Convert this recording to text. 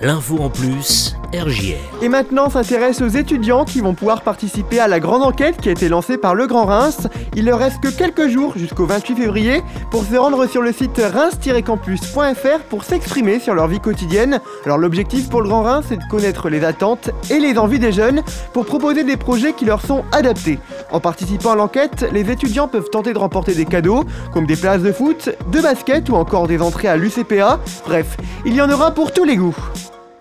L'info en plus, RJR. Et maintenant, on s'intéresse aux étudiants qui vont pouvoir participer à la grande enquête qui a été lancée par le Grand Reims. Il leur reste que quelques jours jusqu'au 28 février pour se rendre sur le site reims-campus.fr pour s'exprimer sur leur vie quotidienne. Alors l'objectif pour le Grand Reims, c'est de connaître les attentes et les envies des jeunes pour proposer des projets qui leur sont adaptés. En participant à l'enquête, les étudiants peuvent tenter de remporter des cadeaux comme des places de foot, de basket ou encore des entrées à l'UCPA. Bref, il y en aura pour tous les goûts.